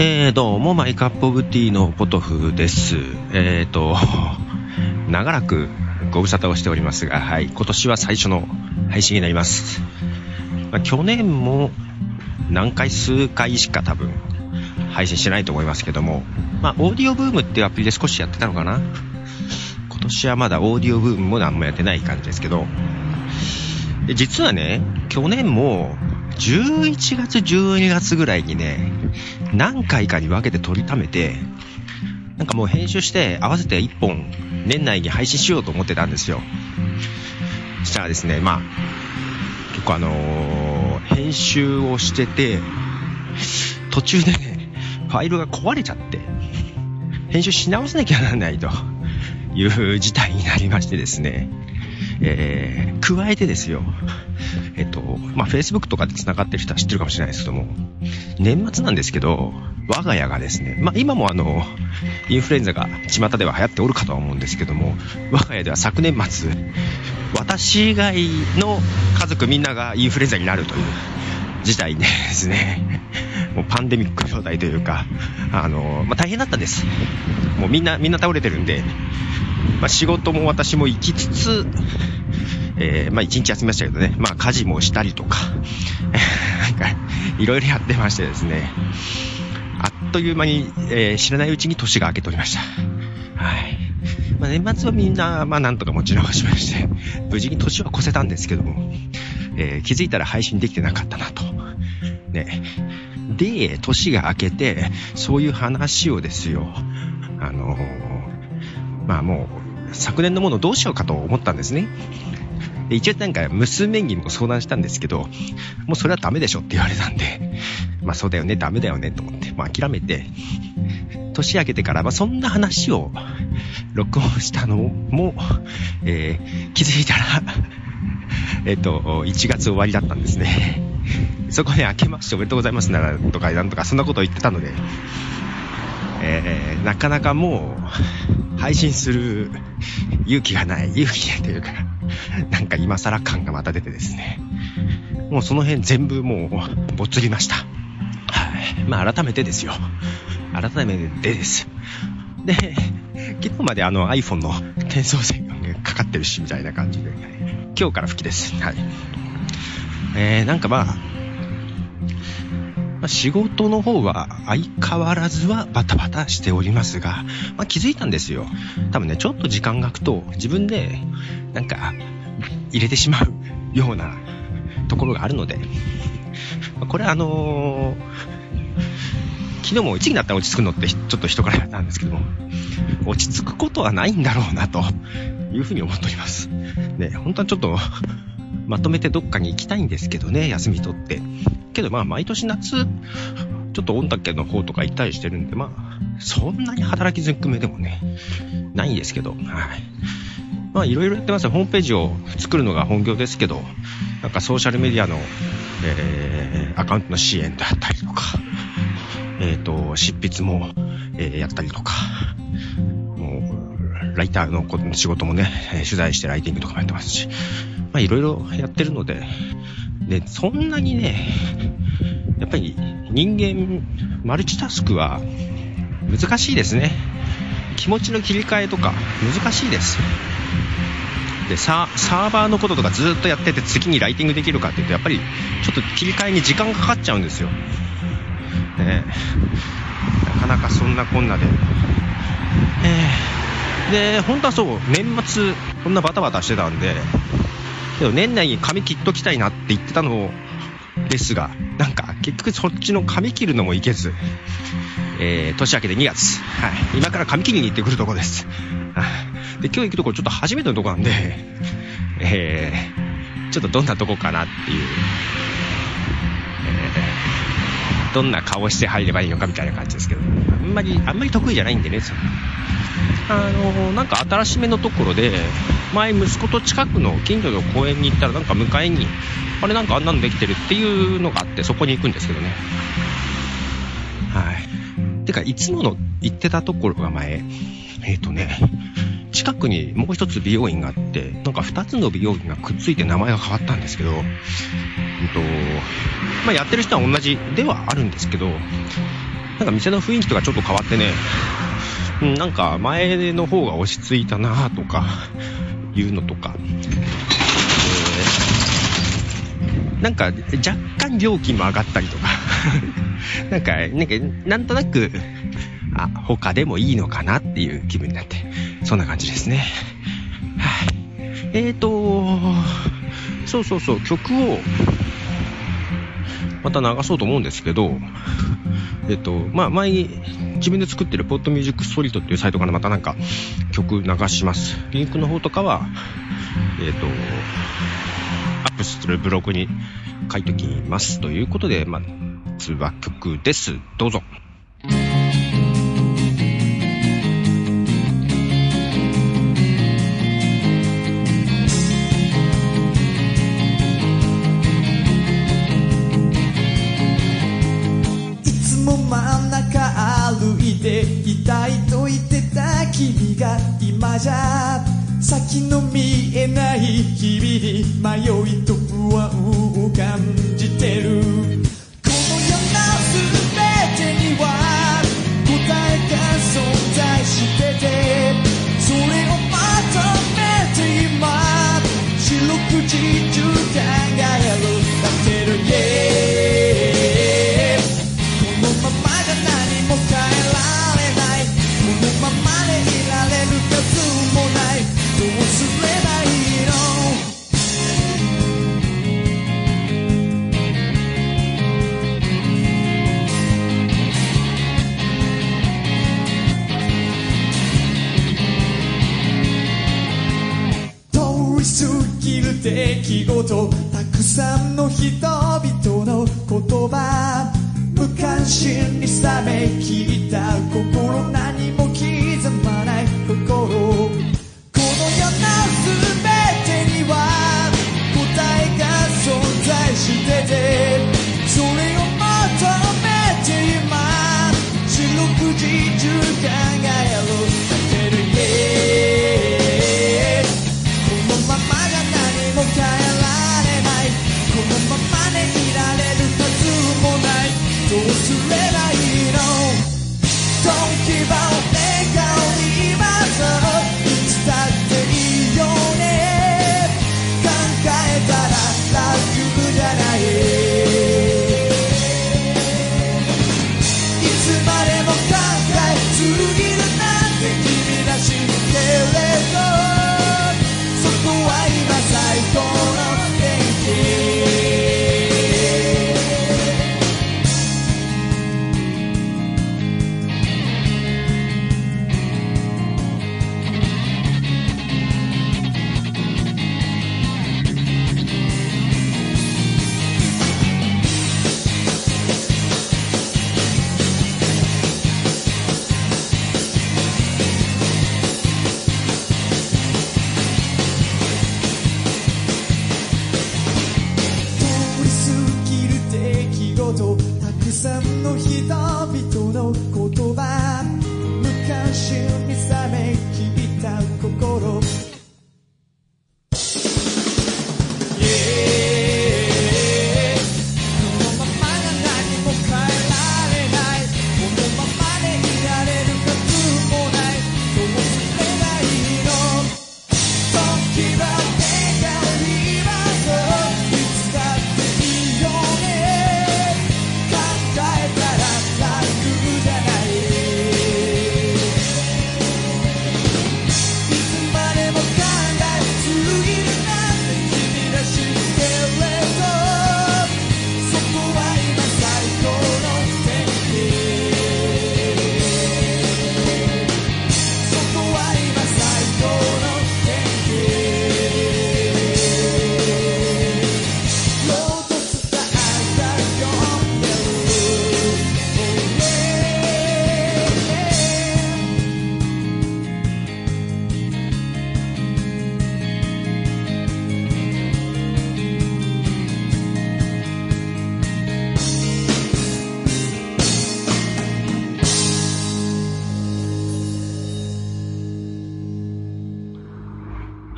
えー、どうも、マイカップオブティーのポトフです。えーと、長らくご無沙汰をしておりますが、はい、今年は最初の配信になります。まあ、去年も何回、数回しか多分配信してないと思いますけども、まあ、オーディオブームっていうアプリで少しやってたのかな今年はまだオーディオブームも何もやってない感じですけど、実はね、去年も11月、12月ぐらいにね、何回かに分けて撮りためて、なんかもう編集して合わせて1本年内に配信しようと思ってたんですよ。そしたらですね、まあ、結構あのー、編集をしてて、途中でね、ファイルが壊れちゃって、編集し直さなきゃならないという事態になりましてですね、えー、加えてですよ、えっと、まあ、Facebook とかで繋がってる人は知ってるかもしれないですけども、年末なんですけど、我が家がですね、まあ、今もあの、インフルエンザが巷では流行っておるかとは思うんですけども、我が家では昨年末、私以外の家族みんながインフルエンザになるという事態ですね、もうパンデミック状態というか、あの、まあ、大変だったんです。もうみんな、みんな倒れてるんで、まあ、仕事も私も行きつつ、えー、まあ一日休みましたけどね、まあ家事もしたりとか、なんか、いろいろやってましてですね、あっという間に、えー、知らないうちに年が明けておりました。はい。まあ、年末はみんな、まあなんとか持ち直しまして、無事に年は越せたんですけども、えー、気づいたら配信できてなかったなと。ね。で、年が明けて、そういう話をですよ、あのー、まあもう、昨年のものどうしようかと思ったんですね。で一応なんか娘にも相談したんですけど、もうそれはダメでしょって言われたんで、まあそうだよね、ダメだよねと思って、まあ諦めて、年明けてから、まあそんな話を録音したのも、えー、気づいたらえっと、1月終わりだったんですね。そこで明けましておめでとうございますならとかなんとかそんなことを言ってたので、えー、なかなかもう配信する勇気がない、勇気ないというか、なんか今更感がまた出てですね。もうその辺全部もう、ぼつりました。はい。まあ改めてですよ。改めてです。で、昨日まであの iPhone の転送制御がかかってるし、みたいな感じで、今日から吹きです。はい。えー、なんかまあ、あ、仕事の方は相変わらずはバタバタしておりますが、まあ、気づいたんですよ。多分ね、ちょっと時間が空くと自分でなんか入れてしまうようなところがあるので、まこれあのー、昨日も1時になったら落ち着くのってちょっと人からなんですけども、落ち着くことはないんだろうなというふうに思っております。ね、本当はちょっとまとめてどっかに行きたいんですけどね、休み取って。けどまあ毎年夏、ちょっと御嶽の方とか行ったりしてるんで、まあ、そんなに働きずくめでもね、ないんですけど、はい。まあいろいろやってますよ。ホームページを作るのが本業ですけど、なんかソーシャルメディアの、えー、アカウントの支援であったりとか、えっ、ー、と、執筆も、えー、やったりとか、もう、ライターの仕事もね、取材してライティングとかもやってますし、まあいろいろやってるので、で、そんなにね、やっぱり人間、マルチタスクは難しいですね。気持ちの切り替えとか難しいです。でサーバーのこととかずっとやってて次にライティングできるかっていうとやっぱりちょっと切り替えに時間がかかっちゃうんですよ。ね、なかなかそんなこんなで。えー、で、本当はそう、年末、こんなバタバタしてたんで、けど年内に髪切っときたいなって言ってたのですが、なんか結局そっちの髪切るのもいけず、えー、年明けで2月、はい、今から髪切りに行ってくるとこです。で、今日行くところちょっと初めてのとこなんで、えー、ちょっとどんなとこかなっていう、どんな顔して入ればいいのかみたいな感じですけど、あんまり、あんまり得意じゃないんでね、あの、なんか新しめのところで、前息子と近くの近所の公園に行ったらなんか迎えに、あれなんかあんなのできてるっていうのがあってそこに行くんですけどね。はい。てか、いつもの行ってたところが前、えっ、ー、とね、近くにもう一つ美容院があって、なんか二つの美容院がくっついて名前が変わったんですけど、うんと、まあ、やってる人は同じではあるんですけど、なんか店の雰囲気とかちょっと変わってね、ん、なんか前の方が落ち着いたなとか、いうのとか、えー、なんか若干料金も上がったりとか、なんか、なんか、なんとなく、あ、他でもいいのかなっていう気分になって、そんな感じですね。はい、えーと、そうそうそう、曲を、また流そうと思うんですけど、えっと、まあ、前に自分で作ってるポッドミュージックストリートっていうサイトからまたなんか曲流します。リンクの方とかは、えっと、アップするブログに書いておきます。ということで、まあ、通話曲です。どうぞ。が今じゃ。先の見えない日々に迷いと不安を感じてる。出来事たくさんの人々の言葉無関心に冷めきった心何も刻まない心。この世の全てには答えが存在してて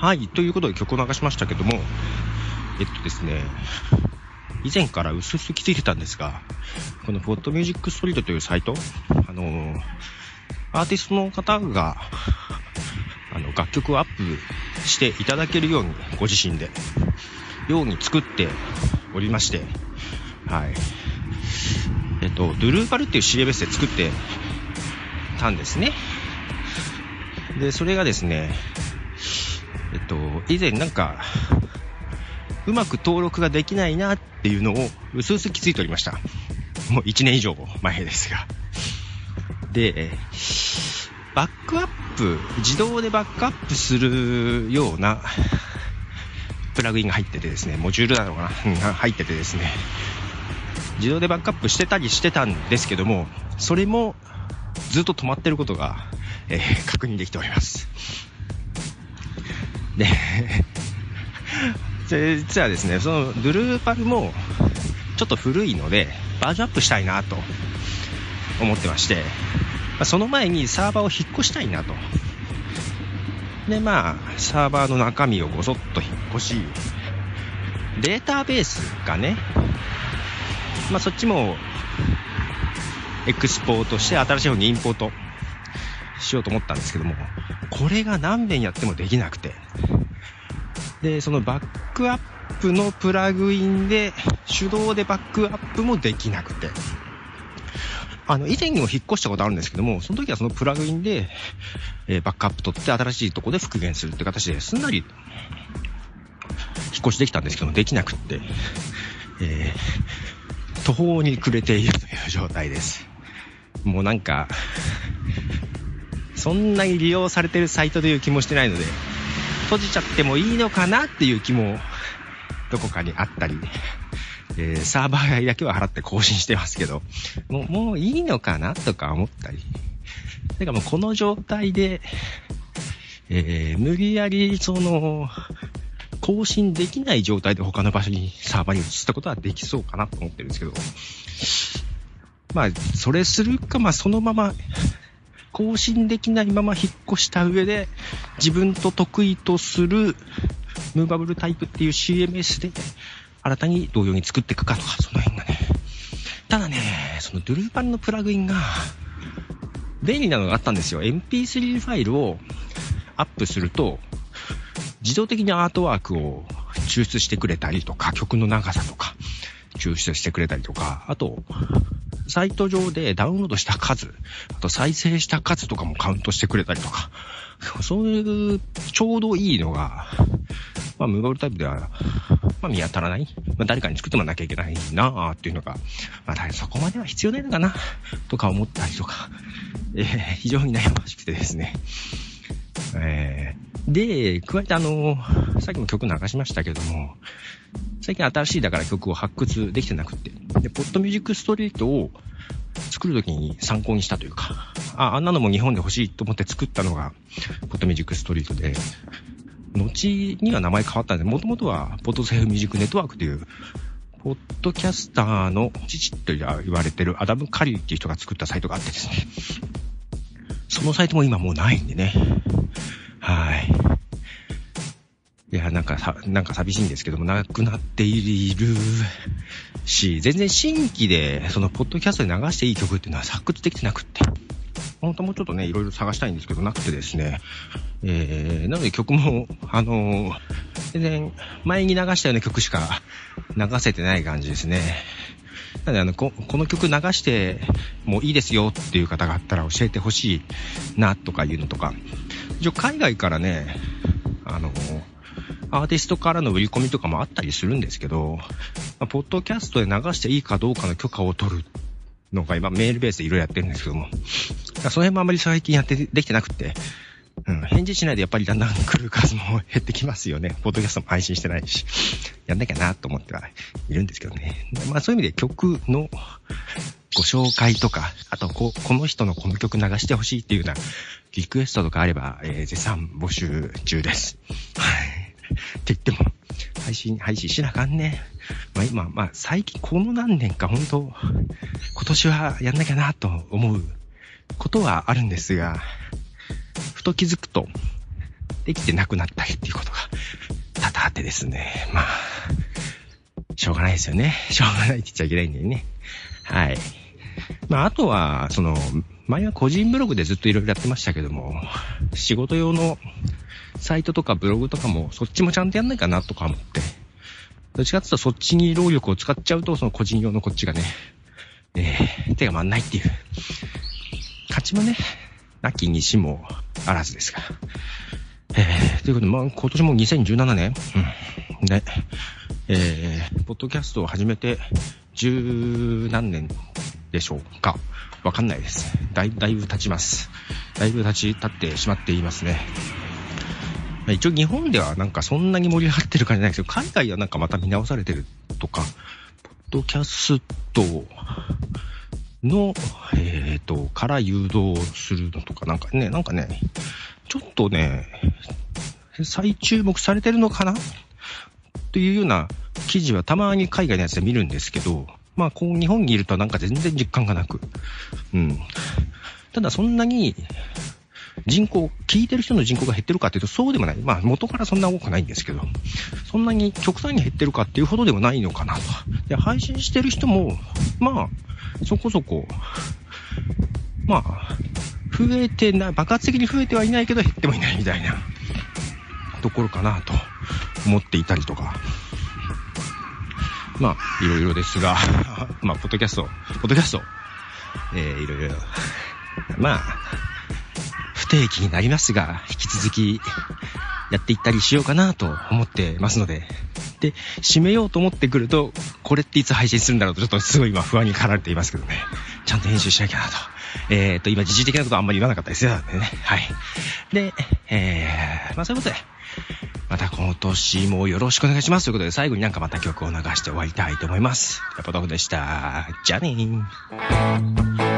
はい、ということで曲を流しましたけども、えっとですね、以前から薄々気づいてたんですが、このポッドミュージックストリートというサイト、あのー、アーティストの方が、あの、楽曲をアップしていただけるように、ご自身で、ように作っておりまして、はい。えっと、ドゥルーパルっていう CMS で作ってたんですね。で、それがですね、と、以前なんか、うまく登録ができないなっていうのを、うすうす気づいておりました。もう1年以上前ですが。で、バックアップ、自動でバックアップするようなプラグインが入っててですね、モジュールなのかな、うん、入っててですね、自動でバックアップしてたりしてたんですけども、それもずっと止まってることが、えー、確認できております。で、実はですね、そのドゥルーパルもちょっと古いので、バージョンアップしたいなと思ってまして、その前にサーバーを引っ越したいなと。で、まあ、サーバーの中身をごそっと引っ越し、データベースがね、まあそっちも、エクスポートして新しい方にインポートしようと思ったんですけども、これが何遍やってもできなくて、で、そのバックアップのプラグインで手動でバックアップもできなくて、あの、以前にも引っ越したことあるんですけども、その時はそのプラグインで、えー、バックアップ取って新しいとこで復元するって形ですんなり引っ越しできたんですけども、できなくって、えー、途方に暮れているという状態です。もうなんか、そんなに利用されてるサイトという気もしてないので、閉じちゃってもいいのかなっていう気も、どこかにあったり、えー、サーバー代だけは払って更新してますけど、もう、もういいのかなとか思ったり。てかもうこの状態で、えー、無理やり、その、更新できない状態で他の場所にサーバーに移したことはできそうかなと思ってるんですけど、まあ、それするか、まあそのまま更新できないまま引っ越した上で、自分と得意とするムーバブルタイプっていう CMS で、新たに同様に作っていくかとか、その辺がね。ただね、そのドゥルーパンのプラグインが、便利なのがあったんですよ。MP3 ファイルをアップすると、自動的にアートワークを抽出してくれたりとか、曲の長さとか、抽出してくれたりとか、あと、サイト上でダウンロードした数、あと再生した数とかもカウントしてくれたりとか、そういう、ちょうどいいのが、まあ、ムーバブルタイプでは、まあ、見当たらない。まあ、誰かに作ってもらわなきゃいけないなあっていうのが、まあ、そこまでは必要ないのかな、とか思ったりとか、えー、非常に悩ましくてですね。えー、で、加えてあの、さっきも曲流しましたけども、最近新しいだから曲を発掘できてなくて、で、ポッドミュージックストリートを作るときに参考にしたというか、あ、あんなのも日本で欲しいと思って作ったのが、ポッドミュージックストリートで、後には名前変わったんで、もともとは、ポッドセーフミュージックネットワークという、ポッドキャスターの父と言われてるアダム・カリーっていう人が作ったサイトがあってですね。そのサイトも今もうないんでね。はい。いや、なんかさ、なんか寂しいんですけども、なくなっているし、全然新規で、その、ポッドキャストで流していい曲っていうのは発掘できてなくって。本当もうちょっとね、いろいろ探したいんですけど、なくてですね。えー、なので曲も、あのー、全然、前に流したような曲しか流せてない感じですね。なので、あの、ここの曲流してもいいですよっていう方があったら教えてほしいな、とかいうのとか。一応海外からね、あの、アーティストからの売り込みとかもあったりするんですけど、まあ、ポッドキャストで流していいかどうかの許可を取るのが今メールベースでいろいろやってるんですけども、その辺もあまり最近やってできてなくて、うん、返事しないでやっぱりだんだん来る数も減ってきますよね。ポッドキャストも配信してないし、やんなきゃなと思ってはいるんですけどね。まあそういう意味で曲のご紹介とか、あとこ、この人のこの曲流してほしいっていうようなリクエストとかあれば、えー、絶賛募集中です。はい。って言っても、配信、配信しなあかんね。まあ今、まあ最近この何年か本当、今年はやんなきゃなと思うことはあるんですが、ふと気づくと、できてなくなったりっていうことが多々あってですね。まあ、しょうがないですよね。しょうがないって言っちゃいけないんだよね。はい。まあ、あとは、その、前は個人ブログでずっといろいろやってましたけども、仕事用のサイトとかブログとかも、そっちもちゃんとやんないかなとか思って、どっちかっていうとそっちに労力を使っちゃうと、その個人用のこっちがね、えー、手が回んないっていう。勝ちもね、なきにしもあらずですが。えー、ということで、まあ、今年も2017年、うん。で、えー、ポッドキャストを始めて、十何年でしょうか。わかんないです。だいだいぶ経ちます。だいぶ経ち、経ってしまっていますね。一応日本ではなんかそんなに盛り上がってる感じないですけど、海外はなんかまた見直されてるとか、ポッドキャストの、えっ、ー、と、から誘導するのとか、なんかね、なんかね、ちょっとね、再注目されてるのかな？というような記事はたまに海外のやつで見るんですけど、まあ、こう、日本にいるとなんか全然実感がなく。うん。ただそんなに、人口、聞いてる人の人口が減ってるかっていうとそうでもない。まあ元からそんな多くないんですけど、そんなに極端に減ってるかっていうほどでもないのかなと。で、配信してる人も、まあ、そこそこ、まあ、増えてない、爆発的に増えてはいないけど減ってもいないみたいなところかなと思っていたりとか。まあ、いろいろですが、まあ、ポッドキャスト、ポッドキャスト、えー、いろいろ、まあ、定期になりますが、引き続きやっていったりしようかなと思ってますので、で、締めようと思ってくると、これっていつ配信するんだろうと、ちょっとすごい今不安に駆られていますけどね。ちゃんと編集しなきゃなと。えっ、ー、と、今、時事的なことあんまり言わなかったですよ。ね。はい。で、えー、まあそういうことで、また今年もよろしくお願いしますということで、最後になんかまた曲を流して終わりたいと思います。ポトフでした。じゃあねー。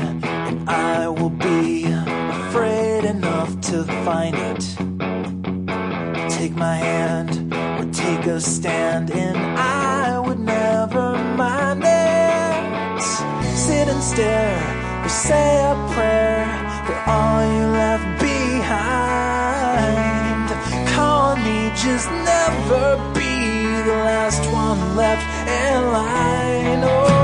and I will be afraid enough to find it. Take my hand or take a stand, and I would never mind it. Sit and stare or say a prayer for all you left behind. Call me, just never be the last one left in line. Oh.